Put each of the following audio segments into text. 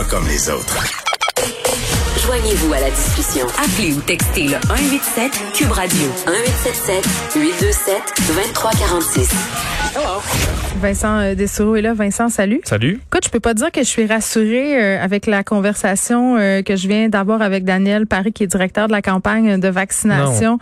Pas comme les autres. Joignez-vous à la discussion. Appelez ou textez le 187 Cube Radio 1877 827 2346. Vincent euh, Dessoureau est là. Vincent, salut. Salut. Écoute, je peux pas dire que je suis rassurée euh, avec la conversation euh, que je viens d'avoir avec Daniel Paris, qui est directeur de la campagne de vaccination.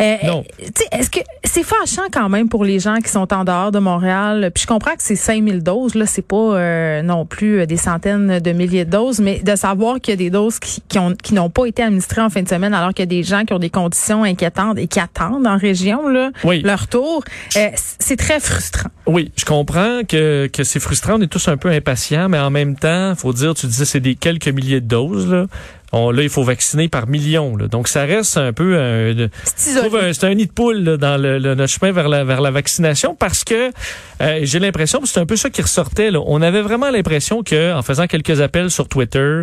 Euh, Non. tu sais, Est-ce que c'est fâchant quand même pour les gens qui sont en dehors de Montréal? Puis je comprends que c'est 5000 doses, là, c'est pas euh, non plus euh, des centaines de milliers de doses, mais de savoir qu'il y a des doses qui, qui ont qui n'ont pas été administrées en fin de semaine, alors qu'il y a des gens qui ont des conditions inquiétantes et qui attendent en région là, Oui. leur tour, euh, c'est très frustrant. Oui, je comprends que, que c'est frustrant. On est tous un peu impatients, mais en même temps, faut dire, tu disais, c'est des quelques milliers de doses. Là, On- là il faut vacciner par millions. Là. Donc, ça reste un peu un, C'est un- nid de poule là, dans le, le- notre chemin vers la, vers la vaccination parce que euh, j'ai l'impression, c'est un peu ça qui ressortait, là, on avait vraiment l'impression que en faisant quelques appels sur Twitter,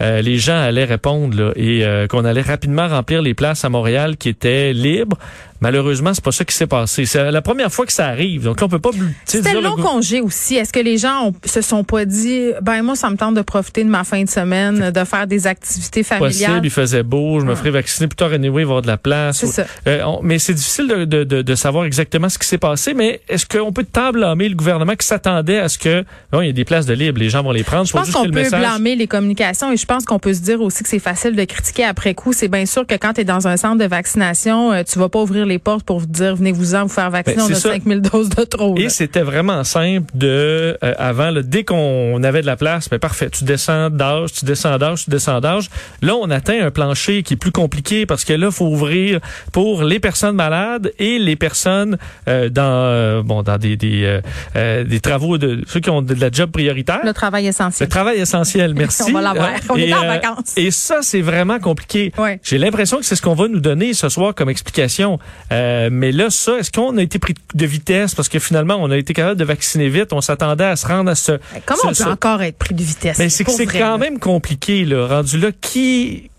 euh, les gens allaient répondre là, et euh, qu'on allait rapidement remplir les places à Montréal qui étaient libres. Malheureusement, c'est pas ça qui s'est passé. C'est la première fois que ça arrive. Donc là, on peut pas... C'était le long gou- congé aussi. Est-ce que les gens ont- se sont pas dit, ben moi, ça me tente de profiter de ma fin de semaine, de faire des activités possible, familiales? il faisait beau, je me ferais vacciner plus tard anyway, avoir de la place. C'est ça. Euh, on- mais c'est difficile de, de, de, de savoir exactement ce qui s'est passé, mais est-ce qu'on peut blâmer le gouvernement qui s'attendait à ce que bon, il y a des places de libre, les gens vont les prendre, Je pense qu'on le peut message blâmer les communications et je pense qu'on peut se dire aussi que c'est facile de critiquer après coup. C'est bien sûr que quand tu es dans un centre de vaccination, euh, tu vas pas ouvrir les portes pour vous dire venez-vous-en vous faire vacciner, Ben, on a ça. 5000 doses de trop. là. Et c'était vraiment simple de euh, avant là, dès qu'on avait de la place, ben parfait, tu descends d'âge, tu descends d'âge, tu descends d'âge. Là, on atteint un plancher qui est plus compliqué parce que là, faut ouvrir pour les personnes malades et les personnes euh, dans euh, bon dans des des, euh, euh, des travaux de ceux qui ont de la job prioritaire. Le travail Le essentiel. travail essentiel, merci. On va l'avoir. Hein? On est Et, en euh, vacances. Et ça, c'est vraiment compliqué. Ouais. J'ai l'impression que c'est ce qu'on va nous donner ce soir comme explication. Euh, mais là, ça, est-ce qu'on a été pris de vitesse? Parce que finalement, on a été capable de vacciner vite, on s'attendait à se rendre à ce. Comment ce- on peut ce- encore être pris de vitesse? Mais c'est quand même compliqué, là. Rendu là, qui,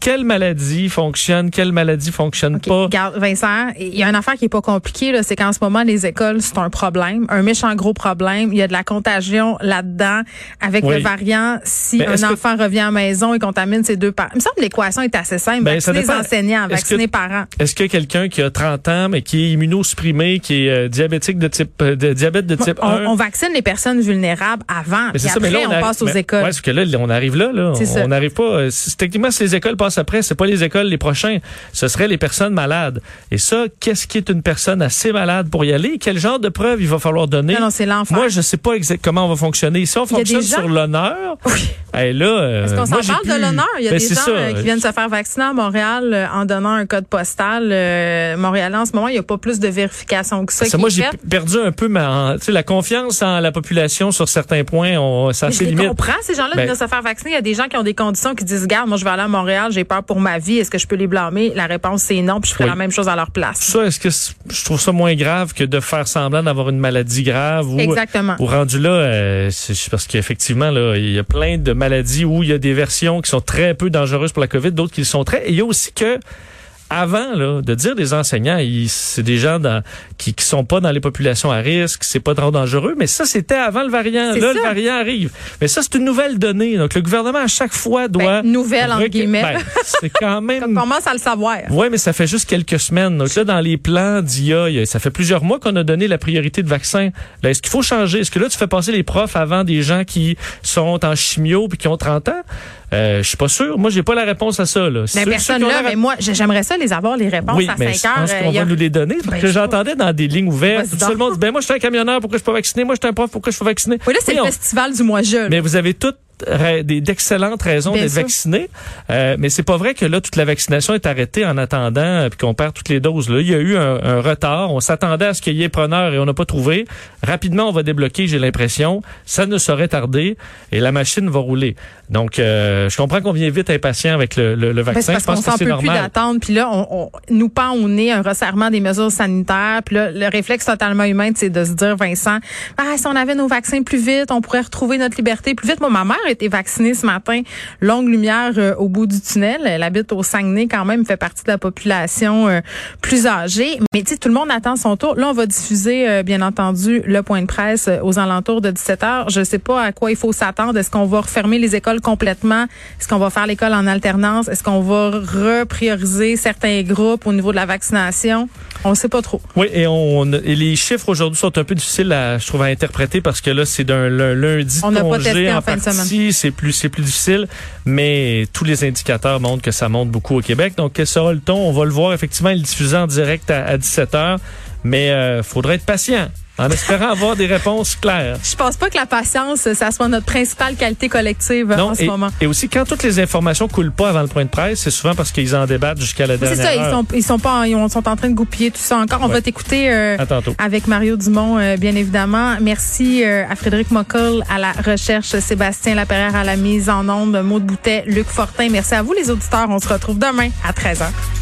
quelle maladie fonctionne, quelle maladie fonctionne pas? Regarde, Vincent, il y a une affaire qui est pas compliquée, là, c'est qu'en ce moment, les écoles, c'est un problème, un méchant gros problème. Il y a de la contagion là-dedans avec Oui. le variant. Si Mais un que- enfant revient à la maison et contamine ses deux parents. Il me semble que l'équation est assez simple. Ben, vacciner les enseignants, vacciner les parents. Est-ce que quelqu'un qui a 30 ans, mais qui est immunosupprimé, qui est euh, diabétique de type, euh, de diabète de type 1, On, on vaccine les personnes vulnérables avant, Mais puis c'est ça, après, mais là, on, arri- passe aux mais- écoles. Ouais, parce que là, on arrive là, là. C'est On- ça. On n'arrive pas. euh, techniquement, si les écoles passent après, c'est pas les écoles les prochains. Ce seraient les personnes malades. Et ça, qu'est-ce qui est une personne assez malade pour y aller? Quel genre de preuve il va falloir donner? Non, non, c'est l'enfer. Moi, je sais pas exactement comment on va fonctionner. Si on fonctionne gens- sur l'honneur, Oui. Là, euh, Est-ce qu'on s'en parle plus- de l'honneur? Il y a Ben, des gens ça. euh, qui viennent se faire vacciner à Montréal euh, en donnant un code postal. Euh, Montréal, en ce moment, il n'y a pas plus de vérification que ça. Qui moi, j'ai perdu un peu ma, la confiance en la population sur certains points. On, ça je les limite. comprends, ces gens-là, Ben- de venir se faire vacciner. Il y a des gens qui ont des conditions qui disent, regarde, moi, je vais aller à Montréal, j'ai peur pour ma vie. Est-ce que je peux les blâmer? La réponse, c'est non, puis je ferai Oui. la même chose à leur place. Ça, est-ce que je trouve ça moins grave que de faire semblant d'avoir une maladie grave ou Exactement. Ou rendu là, euh, c'est c'est parce qu'effectivement, là, il y a plein de maladies où il y a des versions qui sont très peu dangereuses pour la COVID, d'autres qui le sont très. Et il y a aussi que avant là, de dire des enseignants, c'est des gens dans, qui qui sont pas dans les populations à risque, c'est pas trop dangereux, mais ça c'était avant le variant. Là, ça. le variant arrive. Mais ça c'est une nouvelle donnée. Donc le gouvernement à chaque fois doit Ben, nouvelle, entre rec- guillemets. Ben, c'est quand même On commence à le savoir. oui, mais ça fait juste quelques semaines. Donc là, dans les plans d'IA, ça fait plusieurs mois qu'on a donné la priorité de vaccin. Là, est-ce qu'il faut changer? Est-ce que là, tu fais passer les profs avant des gens qui sont en chimio puis qui ont 30 ans? Euh, je suis pas sûr. Moi, j'ai pas la réponse à ça. Là. Mais Ceux- ceux personne là, la- mais moi, j'aimerais ça les avoir, les réponses oui, à mais 5 je pense heures. qu'on Euh, va a- nous les donner. Parce Ben, que je- j'entendais dans des lignes ouvertes, Vas-y tout le monde dit, ben moi, je suis un camionneur, pourquoi je suis pas vacciné? Moi, je suis un prof, pourquoi je suis pas vacciné? Oui, là, c'est Oui, le on- festival du mois jeune. mais vous avez toutes d'excellentes raisons d'être vacciné. Euh, mais c'est pas vrai que là toute la vaccination est arrêtée en attendant euh, puis qu'on perd toutes les doses. Là, il y a eu un, un retard. On s'attendait à ce qu'il y ait preneur et on n'a pas trouvé. Rapidement, on va débloquer. J'ai l'impression. Ça ne saurait tarder et la machine va rouler. Donc, euh, je comprends qu'on vient vite impatient avec le, le, le Ben, vaccin. parce je pense que c'est peut plus normal. d'attendre. Puis là, on, on nous pend au nez un resserrement des mesures sanitaires. Puis là, le réflexe totalement humain, c'est de se dire, Vincent, ah, si on avait nos vaccins plus vite, on pourrait retrouver notre liberté plus vite. Moi, ma mère a été vacciné ce matin. Longue lumière euh, au bout du tunnel. Elle habite au Saguenay quand même, fait partie de la population euh, plus âgée. Mais tu sais, tout le monde attend son tour. Là, on va diffuser, euh, bien entendu, le point de presse aux alentours de 17 heures. Je sais pas à quoi il faut s'attendre. Est-ce qu'on va refermer les écoles complètement? Est-ce qu'on va faire l'école en alternance? Est-ce qu'on va reprioriser certains groupes au niveau de la vaccination? On ne sait pas trop. Oui, et, on, et les chiffres aujourd'hui sont un peu difficiles à, je trouve, à interpréter parce que là, c'est d'un lundi on congé en, en partie. C'est plus, c'est plus difficile, mais tous les indicateurs montrent que ça monte beaucoup au Québec. Donc, quel sera le ton? On va le voir effectivement, il diffusé en direct à, 17 h mais euh, faudrait être patient en espérant avoir des réponses claires. Je pense pas que la patience, ça soit notre principale qualité collective en ce moment. Et aussi, quand toutes les informations coulent pas avant le point de presse, c'est souvent parce qu'ils en débattent jusqu'à la dernière C'est ça, ils sont, ils sont pas, ils sont en train de goupiller tout ça encore. On va t'écouter euh, avec Mario Dumont, euh, bien évidemment. Merci euh, à Frédéric Mockel à la recherche, Sébastien Laperrière à la mise en onde, Maud Boutet, Luc Fortin. Merci à vous les auditeurs. On se retrouve demain à 13h.